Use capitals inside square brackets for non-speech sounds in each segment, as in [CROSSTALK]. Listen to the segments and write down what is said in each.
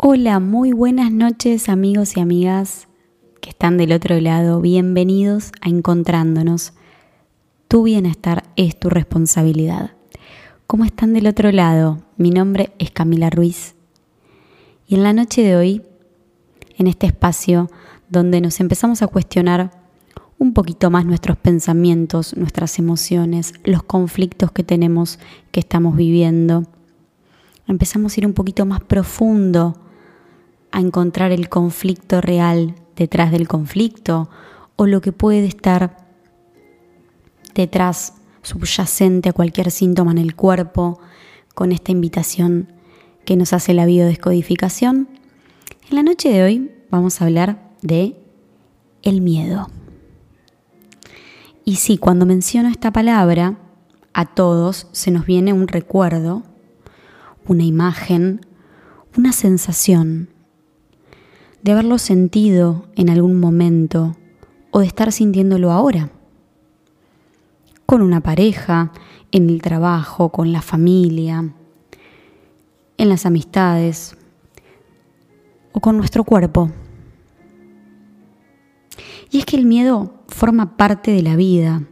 Hola, muy buenas noches amigos y amigas que están del otro lado. Bienvenidos a Encontrándonos. Tu bienestar es tu responsabilidad. ¿Cómo están del otro lado? Mi nombre es Camila Ruiz. Y en la noche de hoy, en este espacio donde nos empezamos a cuestionar un poquito más nuestros pensamientos, nuestras emociones, los conflictos que tenemos, que estamos viviendo, empezamos a ir un poquito más profundo a encontrar el conflicto real detrás del conflicto o lo que puede estar detrás subyacente a cualquier síntoma en el cuerpo con esta invitación que nos hace la biodescodificación. En la noche de hoy vamos a hablar de el miedo. Y sí, cuando menciono esta palabra, a todos se nos viene un recuerdo, una imagen, una sensación, de haberlo sentido en algún momento o de estar sintiéndolo ahora. Con una pareja, en el trabajo, con la familia, en las amistades o con nuestro cuerpo. Y es que el miedo forma parte de la vida,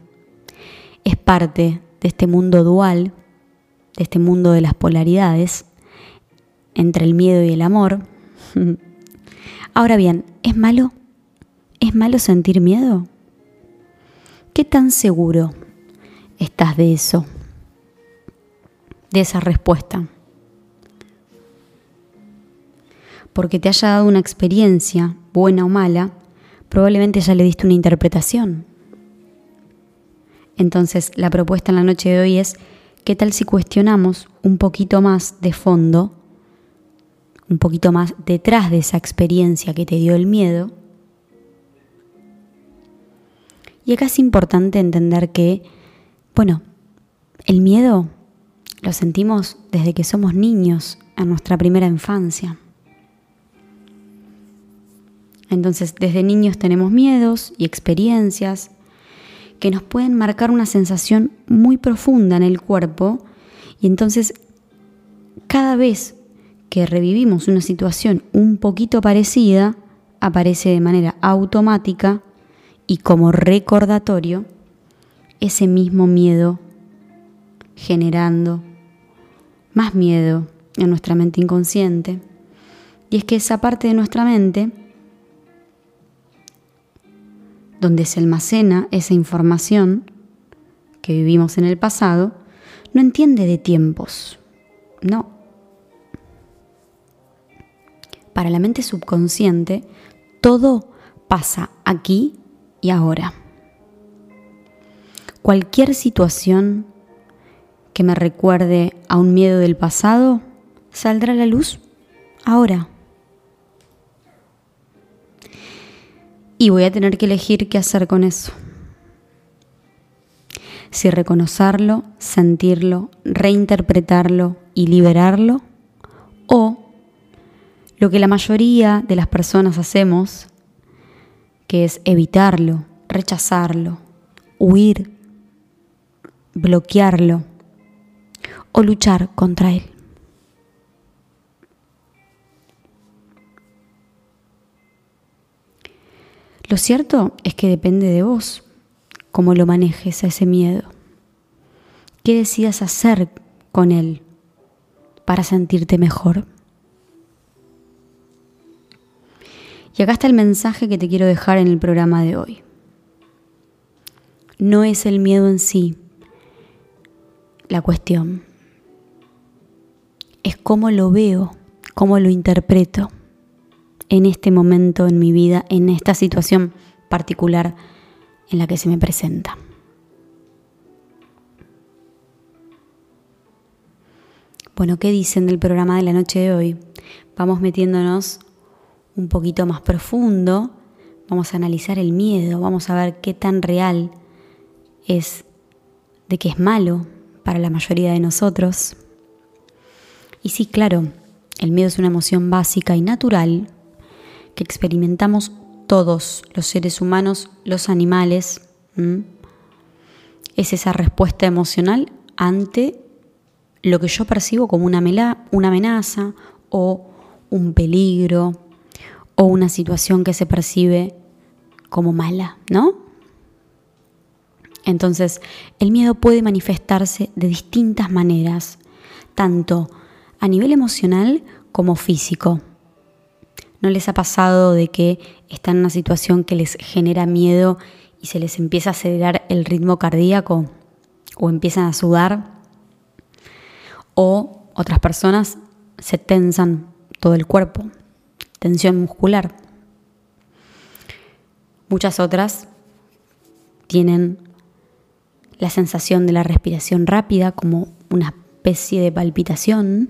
es parte de este mundo dual, de este mundo de las polaridades, entre el miedo y el amor. [LAUGHS] Ahora bien, ¿es malo? ¿Es malo sentir miedo? ¿Qué tan seguro estás de eso? De esa respuesta. Porque te haya dado una experiencia, buena o mala, probablemente ya le diste una interpretación. Entonces, la propuesta en la noche de hoy es, ¿qué tal si cuestionamos un poquito más de fondo un poquito más detrás de esa experiencia que te dio el miedo. Y acá es importante entender que, bueno, el miedo lo sentimos desde que somos niños, en nuestra primera infancia. Entonces, desde niños tenemos miedos y experiencias que nos pueden marcar una sensación muy profunda en el cuerpo y entonces cada vez que revivimos una situación un poquito parecida, aparece de manera automática y como recordatorio ese mismo miedo generando más miedo en nuestra mente inconsciente. Y es que esa parte de nuestra mente, donde se almacena esa información que vivimos en el pasado, no entiende de tiempos, no, para la mente subconsciente, todo pasa aquí y ahora. Cualquier situación que me recuerde a un miedo del pasado saldrá a la luz ahora. Y voy a tener que elegir qué hacer con eso. Si reconocerlo, sentirlo, reinterpretarlo y liberarlo, lo que la mayoría de las personas hacemos, que es evitarlo, rechazarlo, huir, bloquearlo o luchar contra él. Lo cierto es que depende de vos cómo lo manejes a ese miedo, qué decidas hacer con él para sentirte mejor. Y acá está el mensaje que te quiero dejar en el programa de hoy. No es el miedo en sí la cuestión. Es cómo lo veo, cómo lo interpreto en este momento en mi vida, en esta situación particular en la que se me presenta. Bueno, ¿qué dicen del programa de la noche de hoy? Vamos metiéndonos un poquito más profundo, vamos a analizar el miedo, vamos a ver qué tan real es de que es malo para la mayoría de nosotros. Y sí, claro, el miedo es una emoción básica y natural que experimentamos todos los seres humanos, los animales. Es esa respuesta emocional ante lo que yo percibo como una, una amenaza o un peligro o una situación que se percibe como mala, ¿no? Entonces, el miedo puede manifestarse de distintas maneras, tanto a nivel emocional como físico. ¿No les ha pasado de que están en una situación que les genera miedo y se les empieza a acelerar el ritmo cardíaco o empiezan a sudar? O otras personas se tensan todo el cuerpo, tensión muscular. Muchas otras tienen la sensación de la respiración rápida como una especie de palpitación,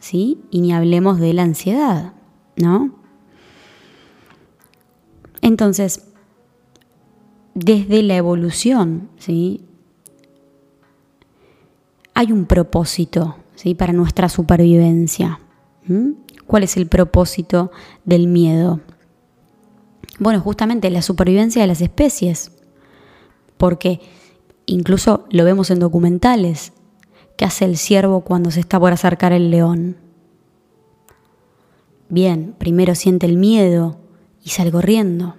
¿sí? Y ni hablemos de la ansiedad, ¿no? Entonces, desde la evolución, ¿sí? Hay un propósito, ¿sí? Para nuestra supervivencia. ¿Cuál es el propósito del miedo? Bueno, justamente la supervivencia de las especies, porque incluso lo vemos en documentales, ¿Qué hace el ciervo cuando se está por acercar el león? Bien, primero siente el miedo y sale corriendo.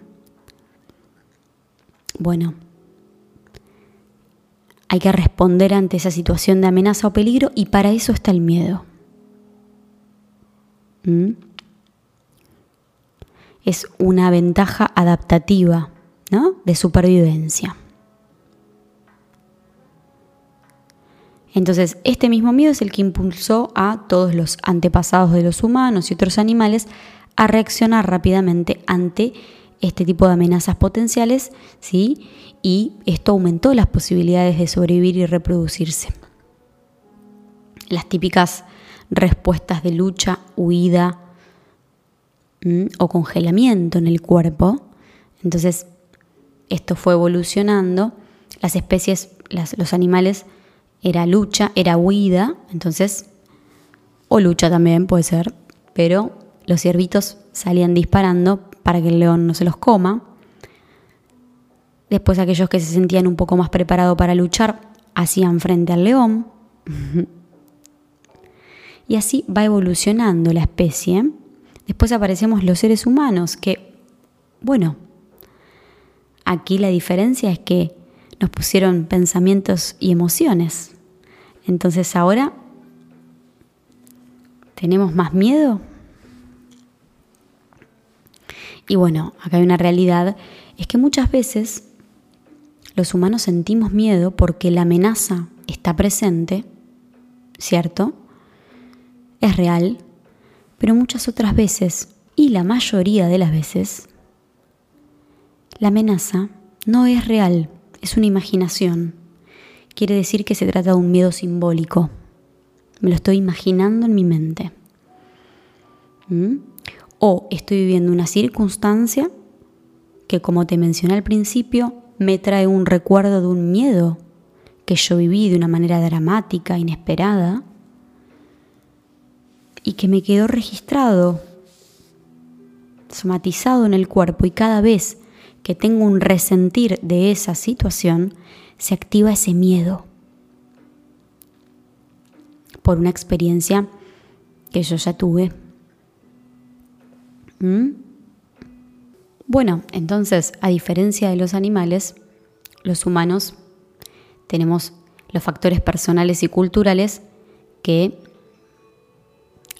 Bueno, hay que responder ante esa situación de amenaza o peligro y para eso está el miedo. ¿Mm? Es una ventaja adaptativa, ¿no? De supervivencia. Entonces, este mismo miedo es el que impulsó a todos los antepasados de los humanos y otros animales a reaccionar rápidamente ante este tipo de amenazas potenciales, ¿sí? Y esto aumentó las posibilidades de sobrevivir y reproducirse. Las típicas respuestas de lucha, huida o congelamiento en el cuerpo. Entonces, esto fue evolucionando. Las especies, los animales era lucha, era huida, entonces, o lucha también puede ser, pero los ciervitos salían disparando para que el león no se los coma. Después aquellos que se sentían un poco más preparados para luchar hacían frente al león. [LAUGHS] y así va evolucionando la especie. Después aparecemos los seres humanos que, bueno, aquí la diferencia es que nos pusieron pensamientos y emociones. Entonces ahora tenemos más miedo. Y bueno, acá hay una realidad, es que muchas veces los humanos sentimos miedo porque la amenaza está presente, ¿cierto? Es real, pero muchas otras veces, y la mayoría de las veces, la amenaza no es real, es una imaginación quiere decir que se trata de un miedo simbólico. Me lo estoy imaginando en mi mente. ¿Mm? O estoy viviendo una circunstancia que, como te mencioné al principio, me trae un recuerdo de un miedo que yo viví de una manera dramática, inesperada, y que me quedó registrado, somatizado en el cuerpo, y cada vez que tengo un resentir de esa situación, se activa ese miedo por una experiencia que yo ya tuve. ¿Mm? Bueno, entonces, a diferencia de los animales, los humanos tenemos los factores personales y culturales que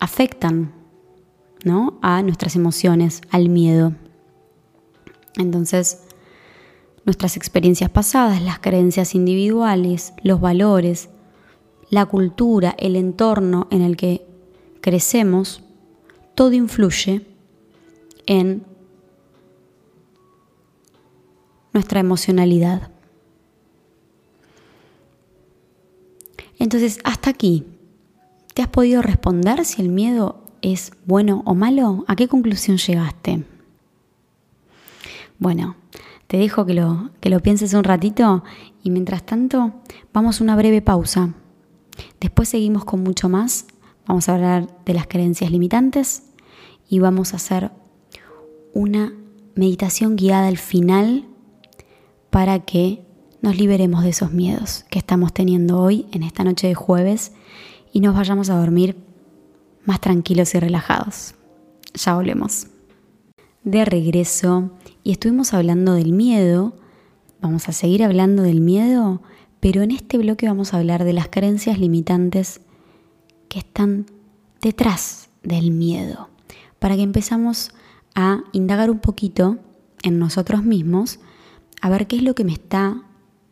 afectan ¿no? a nuestras emociones, al miedo. Entonces, nuestras experiencias pasadas, las creencias individuales, los valores, la cultura, el entorno en el que crecemos, todo influye en nuestra emocionalidad. Entonces, hasta aquí, ¿te has podido responder si el miedo es bueno o malo? ¿A qué conclusión llegaste? Bueno, te dejo que lo, que lo pienses un ratito y mientras tanto vamos a una breve pausa. Después seguimos con mucho más. Vamos a hablar de las creencias limitantes y vamos a hacer una meditación guiada al final para que nos liberemos de esos miedos que estamos teniendo hoy en esta noche de jueves y nos vayamos a dormir más tranquilos y relajados. Ya volvemos. De regreso, y estuvimos hablando del miedo, vamos a seguir hablando del miedo, pero en este bloque vamos a hablar de las creencias limitantes que están detrás del miedo, para que empezamos a indagar un poquito en nosotros mismos, a ver qué es lo que me está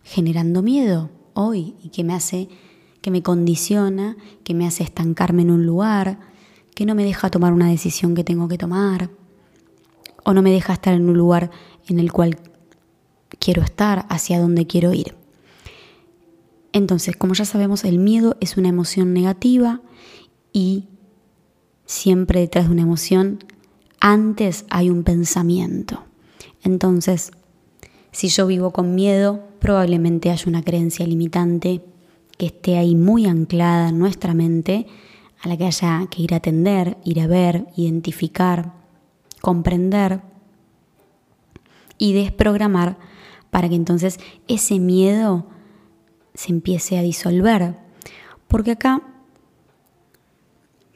generando miedo hoy y que me hace, que me condiciona, que me hace estancarme en un lugar, que no me deja tomar una decisión que tengo que tomar, o no me deja estar en un lugar en el cual quiero estar, hacia donde quiero ir. Entonces, como ya sabemos, el miedo es una emoción negativa y siempre detrás de una emoción, antes hay un pensamiento. Entonces, si yo vivo con miedo, probablemente haya una creencia limitante que esté ahí muy anclada en nuestra mente, a la que haya que ir a atender, ir a ver, identificar, comprender y desprogramar para que entonces ese miedo se empiece a disolver. Porque acá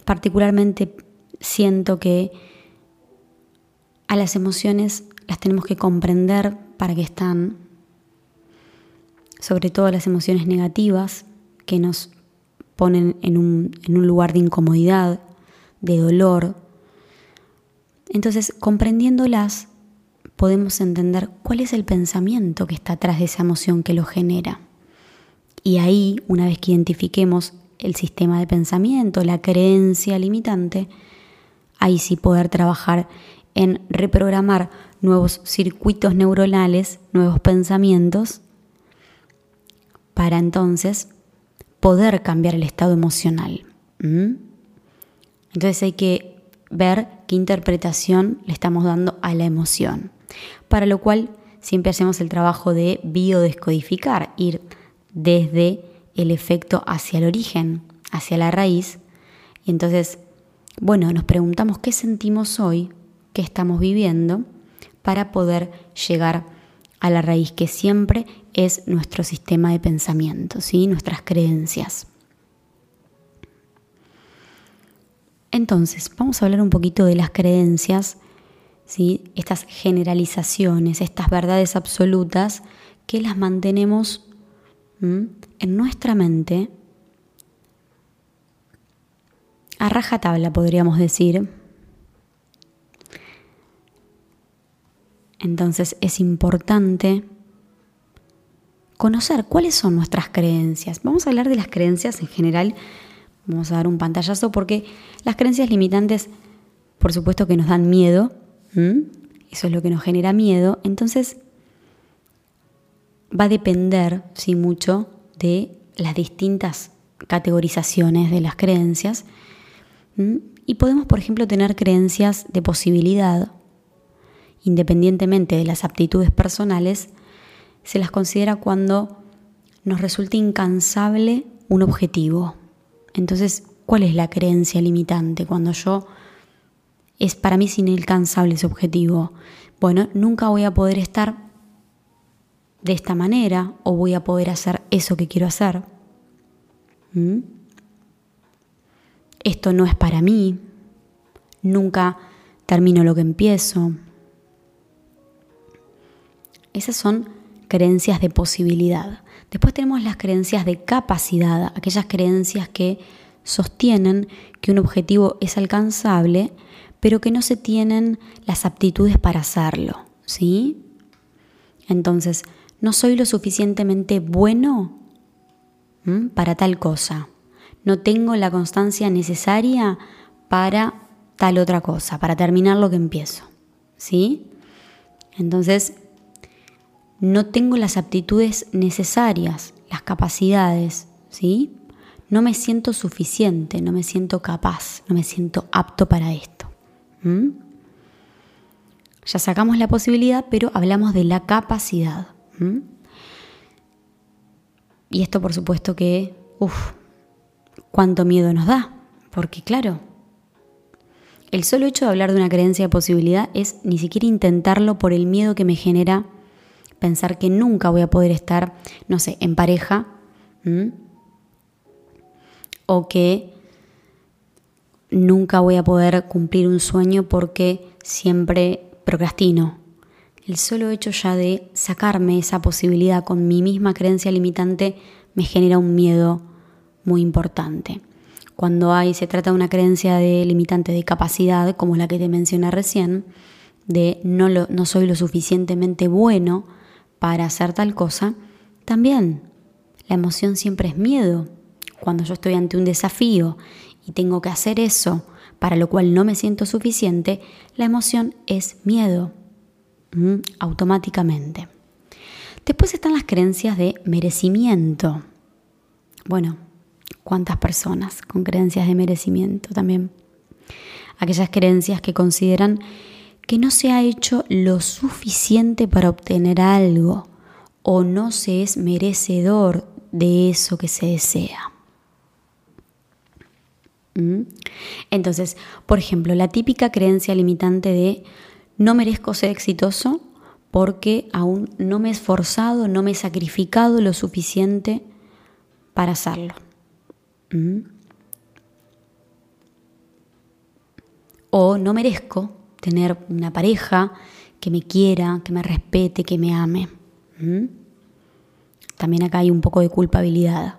particularmente siento que a las emociones las tenemos que comprender para que están, sobre todo las emociones negativas que nos ponen en un, en un lugar de incomodidad, de dolor. Entonces, comprendiéndolas, podemos entender cuál es el pensamiento que está atrás de esa emoción que lo genera. Y ahí, una vez que identifiquemos el sistema de pensamiento, la creencia limitante, ahí sí poder trabajar en reprogramar nuevos circuitos neuronales, nuevos pensamientos, para entonces poder cambiar el estado emocional. Entonces hay que ver qué interpretación le estamos dando a la emoción, para lo cual siempre hacemos el trabajo de biodescodificar, ir desde el efecto hacia el origen, hacia la raíz. Y entonces, bueno, nos preguntamos qué sentimos hoy, qué estamos viviendo, para poder llegar a la raíz que siempre es nuestro sistema de pensamiento, ¿sí? nuestras creencias. Entonces, vamos a hablar un poquito de las creencias, ¿sí? estas generalizaciones, estas verdades absolutas que las mantenemos en nuestra mente a rajatabla, podríamos decir. Entonces es importante conocer cuáles son nuestras creencias. Vamos a hablar de las creencias en general. Vamos a dar un pantallazo porque las creencias limitantes, por supuesto que nos dan miedo. Eso es lo que nos genera miedo. Entonces, va a depender, sí, mucho de las distintas categorizaciones de las creencias. Y podemos, por ejemplo, tener creencias de posibilidad. Independientemente de las aptitudes personales, se las considera cuando nos resulta incansable un objetivo. Entonces, ¿cuál es la creencia limitante? Cuando yo es para mí es inalcanzable ese objetivo. Bueno, nunca voy a poder estar de esta manera o voy a poder hacer eso que quiero hacer. ¿Mm? Esto no es para mí. Nunca termino lo que empiezo. Esas son creencias de posibilidad. Después tenemos las creencias de capacidad, aquellas creencias que sostienen que un objetivo es alcanzable, pero que no se tienen las aptitudes para hacerlo, ¿sí? Entonces, no soy lo suficientemente bueno para tal cosa. No tengo la constancia necesaria para tal otra cosa, para terminar lo que empiezo. ¿Sí? Entonces, no tengo las aptitudes necesarias, las capacidades, ¿sí? No me siento suficiente, no me siento capaz, no me siento apto para esto. Ya sacamos la posibilidad, pero hablamos de la capacidad. Y esto por supuesto que, uff, cuánto miedo nos da, porque claro, el solo hecho de hablar de una creencia de posibilidad es ni siquiera intentarlo por el miedo que me genera pensar que nunca voy a poder estar, no sé, en pareja, o que nunca voy a poder cumplir un sueño porque siempre procrastino. El solo hecho ya de sacarme esa posibilidad con mi misma creencia limitante me genera un miedo muy importante. Cuando hay, se trata de una creencia de limitante de capacidad, como la que te mencioné recién, de no, no soy lo suficientemente bueno para hacer tal cosa, también la emoción siempre es miedo. Cuando yo estoy ante un desafío y tengo que hacer eso, para lo cual no me siento suficiente, la emoción es miedo, automáticamente. Después están las creencias de merecimiento. Bueno, ¿cuántas personas con creencias de merecimiento también? Aquellas creencias que consideran que no se ha hecho lo suficiente para obtener algo o no se es merecedor de eso que se desea. ¿Mm? Entonces, por ejemplo, la típica creencia limitante de no merezco ser exitoso porque aún no me he esforzado, no me he sacrificado lo suficiente para hacerlo. ¿Mm? O no merezco tener una pareja que me quiera, que me respete, que me ame. ¿Mm? También acá hay un poco de culpabilidad.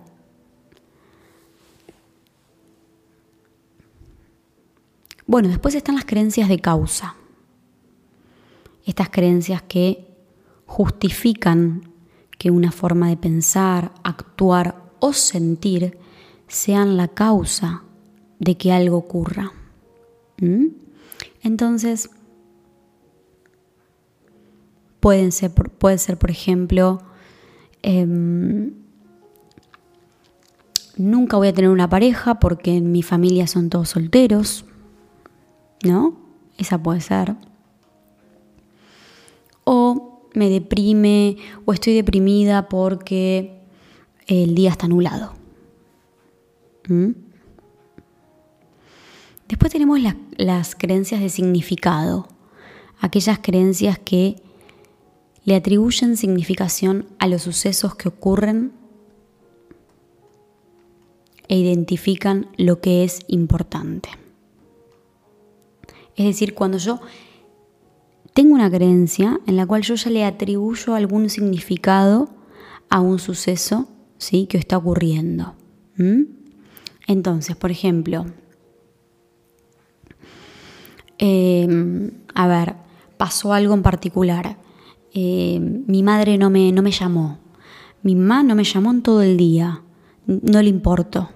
Bueno, después están las creencias de causa. Estas creencias que justifican que una forma de pensar, actuar o sentir sean la causa de que algo ocurra. ¿Mm? Entonces, pueden ser, puede ser, por ejemplo, em, nunca voy a tener una pareja porque en mi familia son todos solteros. ¿no? Esa puede ser. O me deprime o estoy deprimida porque el día está anulado. ¿Mm? Después tenemos las creencias de significado, aquellas creencias que le atribuyen significación a los sucesos que ocurren e identifican lo que es importante. Es decir, cuando yo tengo una creencia en la cual yo ya le atribuyo algún significado a un suceso ¿sí? que está ocurriendo. Entonces, por ejemplo, em, a ver, pasó algo en particular. Em, mi madre no me, no me llamó. Mi mamá no me llamó en todo el día. No le importó.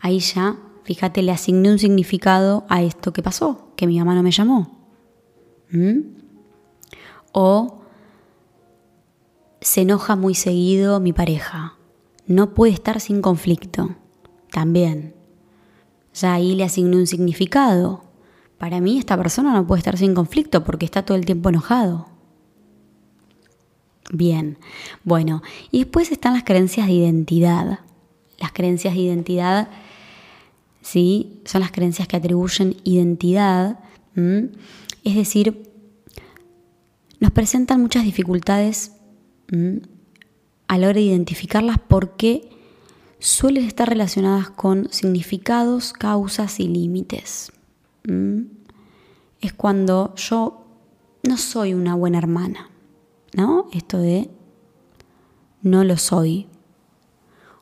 Ahí ya Fíjate, le asigné un significado a esto que pasó, que mi mamá no me llamó. ¿Mm? O se enoja muy seguido mi pareja. No puede estar sin conflicto. También. Ya ahí le asigné un significado. Para mí esta persona no puede estar sin conflicto porque está todo el tiempo enojado. Bien, bueno, y después están las creencias de identidad. Las creencias de identidad ¿sí? son las creencias que atribuyen identidad, es decir, nos presentan muchas dificultades a la hora de identificarlas porque suelen estar relacionadas con significados, causas y límites. Es cuando yo no soy una buena hermana, ¿no? Esto de no lo soy.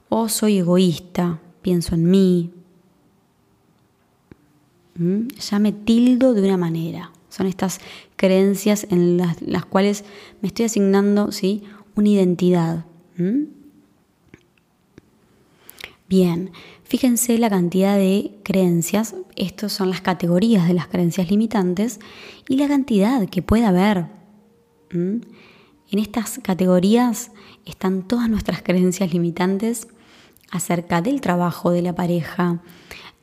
O soy egoísta, pienso en mí, ¿Mm? ya me tildo de una manera. Son estas creencias en las, cuales me estoy asignando ¿sí? una identidad. ¿Mm? Bien, fíjense la cantidad de creencias, estas son las categorías de las creencias limitantes y la cantidad que puede haber. En estas categorías están todas nuestras creencias limitantes acerca del trabajo de la pareja,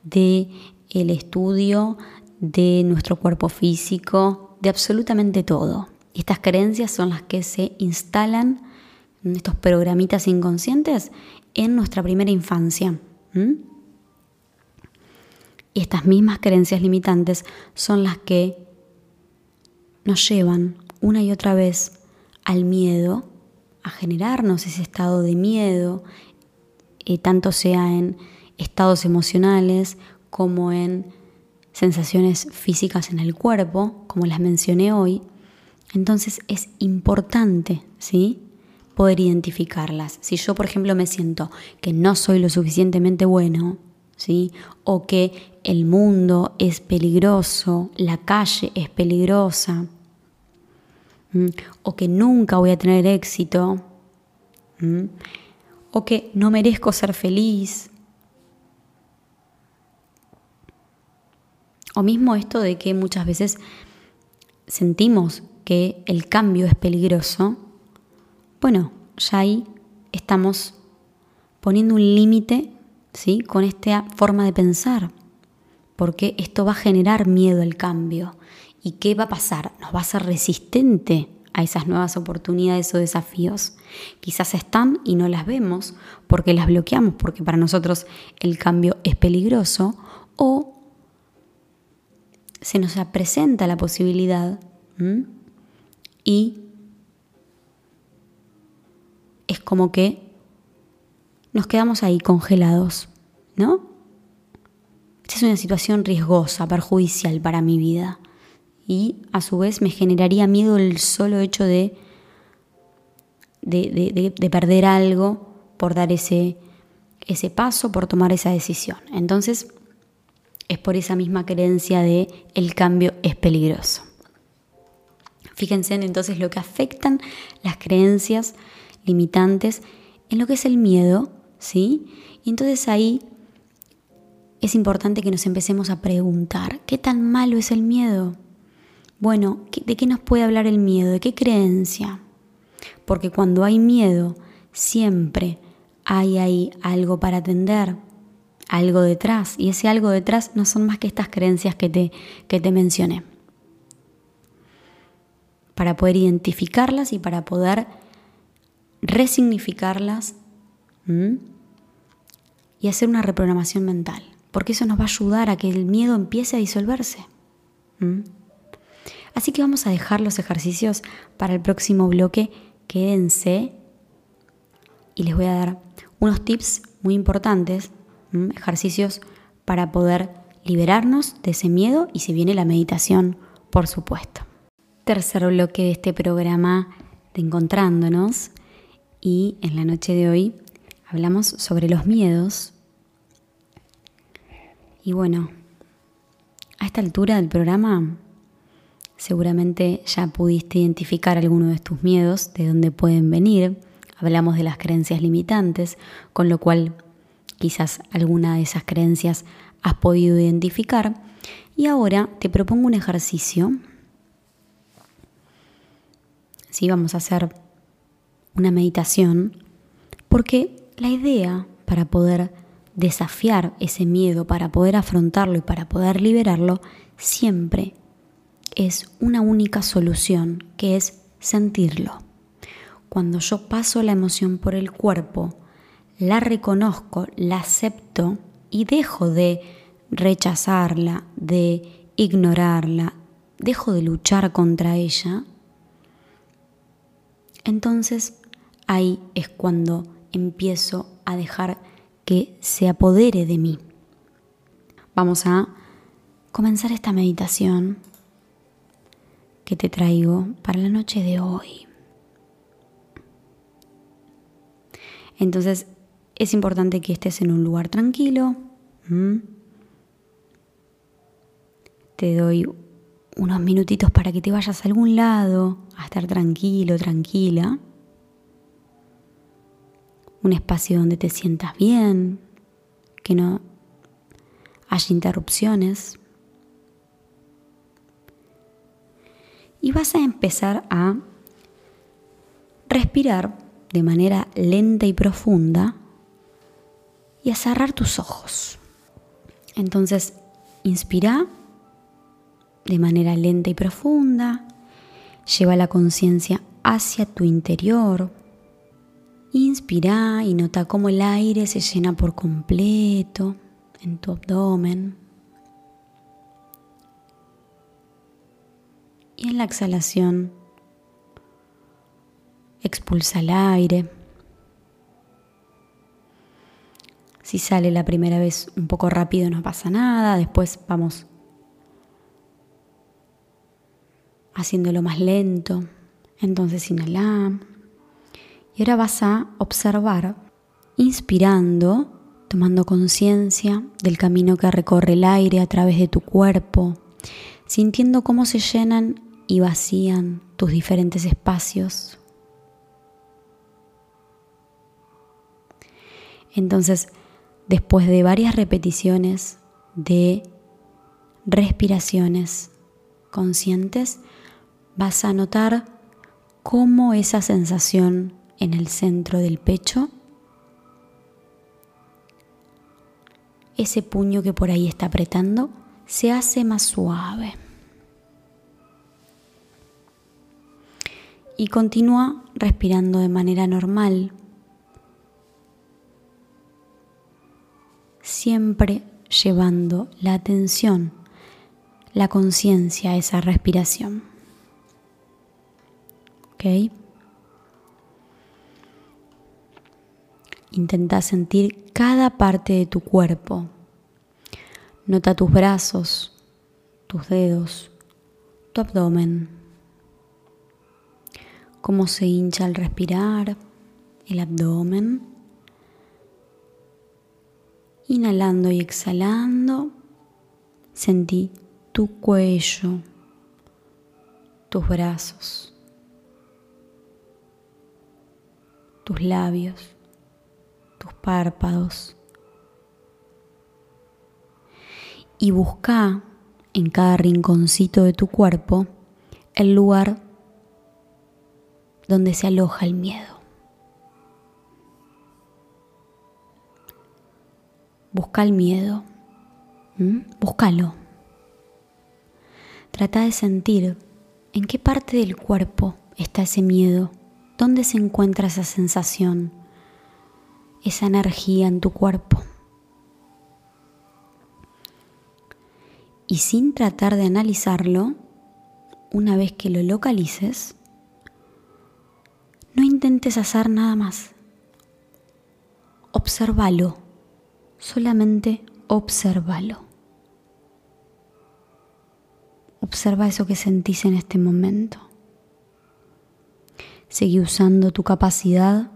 de el estudio de nuestro cuerpo físico, de absolutamente todo. Estas creencias son las que se instalan, estos programitas inconscientes, en nuestra primera infancia. Y estas mismas creencias limitantes son las que nos llevan una y otra vez al miedo, a generarnos ese estado de miedo, eh, tanto sea en estados emocionales como en sensaciones físicas en el cuerpo, como las mencioné hoy. Entonces es importante, ¿sí? Poder identificarlas. Si yo, por ejemplo, me siento que no soy lo suficientemente bueno, ¿sí? O que el mundo es peligroso, la calle es peligrosa, o que nunca voy a tener éxito, o que no merezco ser feliz, o mismo esto de que muchas veces sentimos que el cambio es peligroso, bueno, ya ahí estamos poniendo un límite ¿sí? con esta forma de pensar, porque esto va a generar miedo al cambio. ¿Y qué va a pasar? Nos va a ser resistente a esas nuevas oportunidades o desafíos. Quizás están y no las vemos porque las bloqueamos, porque para nosotros el cambio es peligroso, o se nos presenta la posibilidad y como que nos quedamos ahí congelados, ¿no? Esta es una situación riesgosa, perjudicial para mi vida y a su vez me generaría miedo el solo hecho de, de, perder algo por dar ese, ese paso, por tomar esa decisión. Entonces, es por esa misma creencia de el cambio es peligroso. Fíjense entonces lo que afectan las creencias limitantes en lo que es el miedo, ¿sí? Y entonces ahí es importante que nos empecemos a preguntar, ¿qué tan malo es el miedo? Bueno, ¿de qué nos puede hablar el miedo? ¿De qué creencia? Porque cuando hay miedo, siempre hay ahí algo para atender, algo detrás. Y ese algo detrás no son más que estas creencias que te, que te mencioné. Para poder identificarlas y para poder resignificarlas y hacer una reprogramación mental. Porque eso nos va a ayudar a que el miedo empiece a disolverse. Así que vamos a dejar los ejercicios para el próximo bloque. Quédense y les voy a dar unos tips muy importantes, ejercicios para poder liberarnos de ese miedo y si viene la meditación, por supuesto. Tercer bloque de este programa de Encontrándonos y en la noche de hoy hablamos sobre los miedos. Y bueno, a esta altura del programa Seguramente ya pudiste identificar alguno de tus miedos, de dónde pueden venir. Hablamos de las creencias limitantes, con lo cual quizás alguna de esas creencias has podido identificar. Y ahora te propongo un ejercicio. Sí, vamos a hacer una meditación, porque la idea para poder desafiar ese miedo, para poder afrontarlo y para poder liberarlo, siempre es una única solución, que es sentirlo. Cuando yo paso la emoción por el cuerpo, la reconozco, la acepto y dejo de rechazarla, de ignorarla, dejo de luchar contra ella, entonces ahí es cuando empiezo a dejar que se apodere de mí. Vamos a comenzar esta meditación que te traigo para la noche de hoy. Entonces es importante que estés en un lugar tranquilo. Te doy unos minutitos para que te vayas a algún lado, a estar tranquilo, tranquila. Un espacio donde te sientas bien, que no haya interrupciones. y vas a empezar a respirar de manera lenta y profunda y a cerrar tus ojos. Entonces, inspira de manera lenta y profunda, lleva la conciencia hacia tu interior. Inspira y nota cómo el aire se llena por completo en tu abdomen. y en la exhalación expulsa el aire. Si sale la primera vez un poco rápido no pasa nada, después vamos haciéndolo más lento. Entonces inhala. Y ahora vas a observar, inspirando, tomando conciencia del camino que recorre el aire a través de tu cuerpo, sintiendo cómo se llenan y vacían tus diferentes espacios. Entonces, después de varias repeticiones de respiraciones conscientes, vas a notar cómo esa sensación en el centro del pecho, ese puño que por ahí está apretando, se hace más suave. Y continúa respirando de manera normal, siempre llevando la atención, la conciencia a esa respiración. ¿Ok? Intenta sentir cada parte de tu cuerpo. Nota tus brazos, tus dedos, tu abdomen. Cómo se hincha al respirar el abdomen Inhalando y exhalando, sentí tu cuello, tus brazos, tus labios, tus párpados. Y busca en cada rinconcito de tu cuerpo el lugar donde se aloja el miedo. Busca el miedo. Búscalo. Trata de sentir en qué parte del cuerpo está ese miedo, dónde se encuentra esa sensación, esa energía en tu cuerpo. Y sin tratar de analizarlo, una vez que lo localices, no intentes hacer nada más. Obsérvalo solamente obsérvalo. Observa eso que sentís en este momento. Seguí usando tu capacidad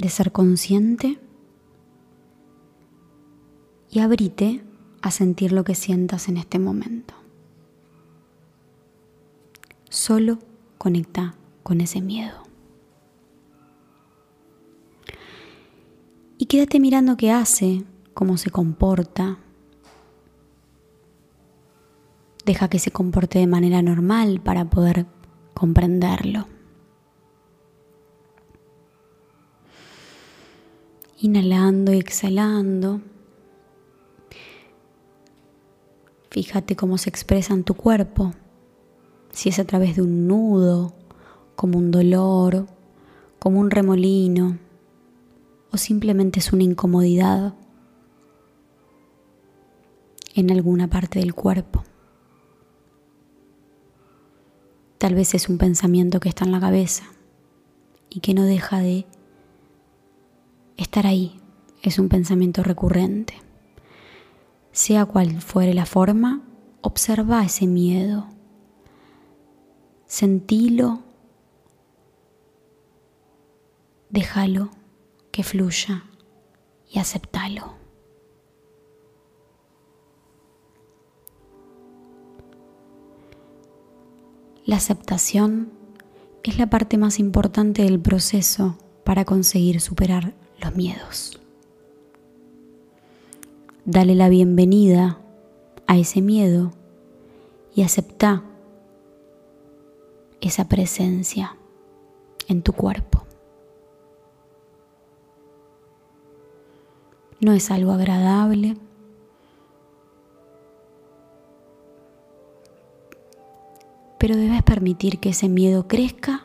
de ser consciente y abrite a sentir lo que sientas en este momento. Solo conecta con ese miedo. Y quédate mirando qué hace, cómo se comporta. Deja que se comporte de manera normal para poder comprenderlo. Inhalando y exhalando. Fíjate cómo se expresa en tu cuerpo. Si es a través de un nudo, como un dolor, como un remolino, o simplemente es una incomodidad en alguna parte del cuerpo. Tal vez es un pensamiento que está en la cabeza y que no deja de estar ahí. Es un pensamiento recurrente. Sea cual fuere la forma, observa ese miedo. Sentilo. Déjalo que fluya y aceptalo. La aceptación es la parte más importante del proceso para conseguir superar los miedos. Dale la bienvenida a ese miedo y acepta esa presencia en tu cuerpo. No es algo agradable, pero debes permitir que ese miedo crezca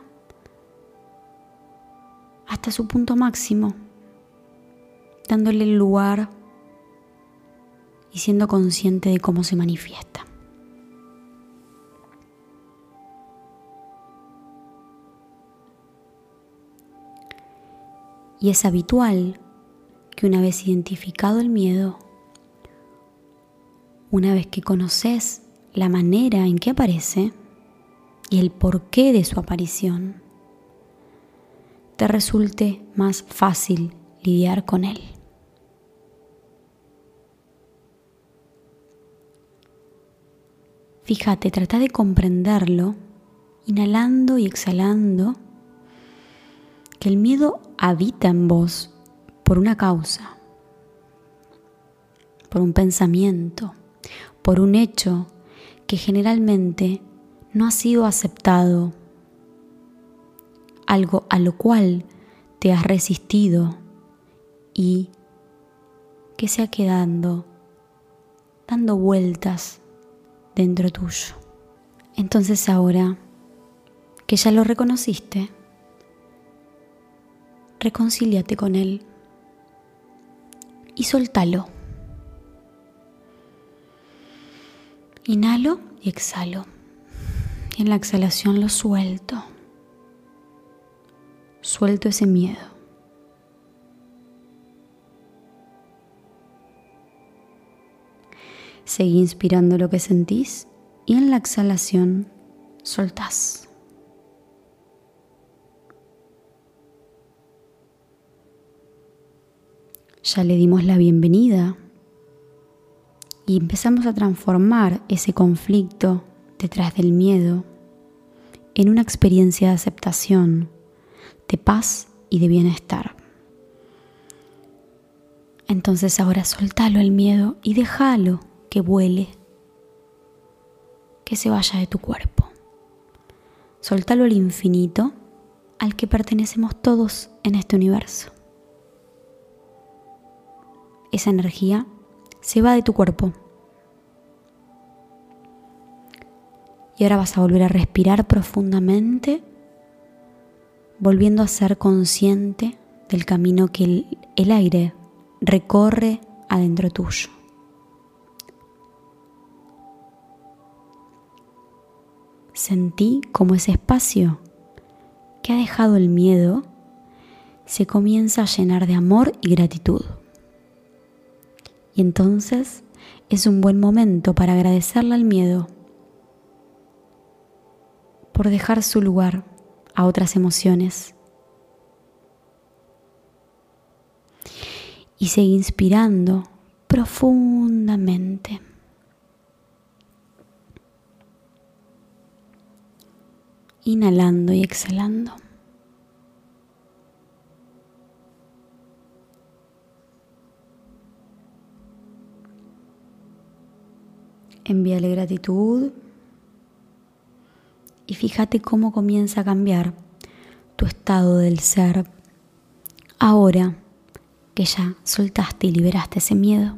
hasta su punto máximo, dándole el lugar y siendo consciente de cómo se manifiesta. Y es habitual que una vez identificado el miedo, una vez que conoces la manera en que aparece y el porqué de su aparición, te resulte más fácil lidiar con él. Fíjate, trata de comprenderlo, inhalando y exhalando, que el miedo habita en vos por una causa, por un pensamiento, por un hecho que generalmente no ha sido aceptado, algo a lo cual te has resistido y que se ha quedado dando vueltas dentro tuyo. Entonces ahora que ya lo reconociste, reconcíliate con él y soltalo. Inhalo y exhalo. Y en la exhalación lo suelto. Suelto ese miedo. Seguí inspirando lo que sentís y en la exhalación soltás. Ya le dimos la bienvenida y empezamos a transformar ese conflicto detrás del miedo en una experiencia de aceptación, de paz y de bienestar. Entonces ahora soltalo el miedo y déjalo que vuele, que se vaya de tu cuerpo. Soltalo al infinito al que pertenecemos todos en este universo. Esa energía se va de tu cuerpo. Y ahora vas a volver a respirar profundamente, volviendo a ser consciente del camino que el, el aire recorre adentro tuyo. Sentí como ese espacio que ha dejado el miedo se comienza a llenar de amor y gratitud. Y entonces es un buen momento para agradecerle al miedo por dejar su lugar a otras emociones. Y sigue inspirando profundamente. Inhalando y exhalando. Envíale gratitud y fíjate cómo comienza a cambiar tu estado del ser ahora que ya soltaste y liberaste ese miedo.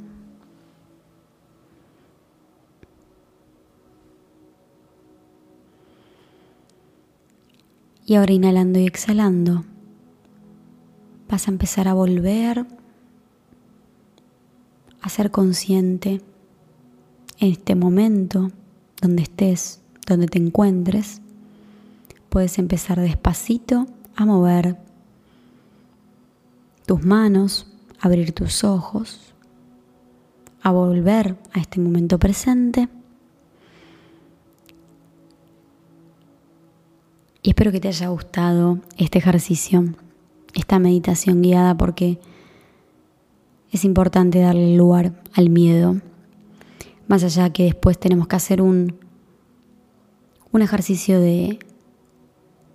Y ahora inhalando y exhalando, vas a empezar a volver a ser consciente en este momento donde estés, donde te encuentres. Puedes empezar despacito a mover tus manos, abrir tus ojos, a volver a este momento presente Y espero que te haya gustado este ejercicio, esta meditación guiada, porque es importante darle lugar al miedo. Más allá que después tenemos que hacer un, un ejercicio de,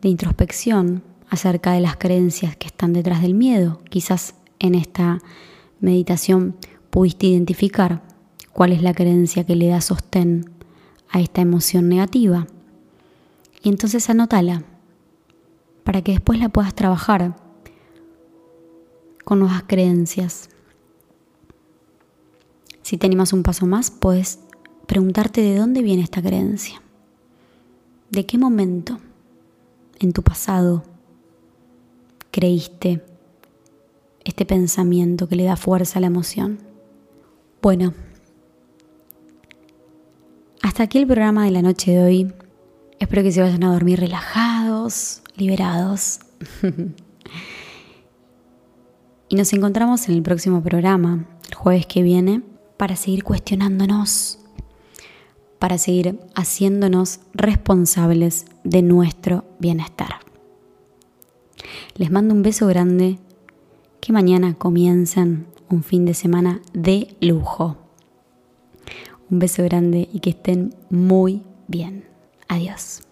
de introspección acerca de las creencias que están detrás del miedo. Quizás en esta meditación pudiste identificar cuál es la creencia que le da sostén a esta emoción negativa y entonces anótala para que después la puedas trabajar con nuevas creencias. Si te animas un paso más, puedes preguntarte de dónde viene esta creencia. ¿De qué momento en tu pasado creíste este pensamiento que le da fuerza a la emoción? Bueno, hasta aquí el programa de la noche de hoy. Espero que se vayan a dormir relajados, liberados. [LAUGHS] Y nos encontramos en el próximo programa, el jueves que viene, para seguir cuestionándonos, para seguir haciéndonos responsables de nuestro bienestar. Les mando un beso grande, que mañana comiencen un fin de semana de lujo. Un beso grande y que estén muy bien. Adiós.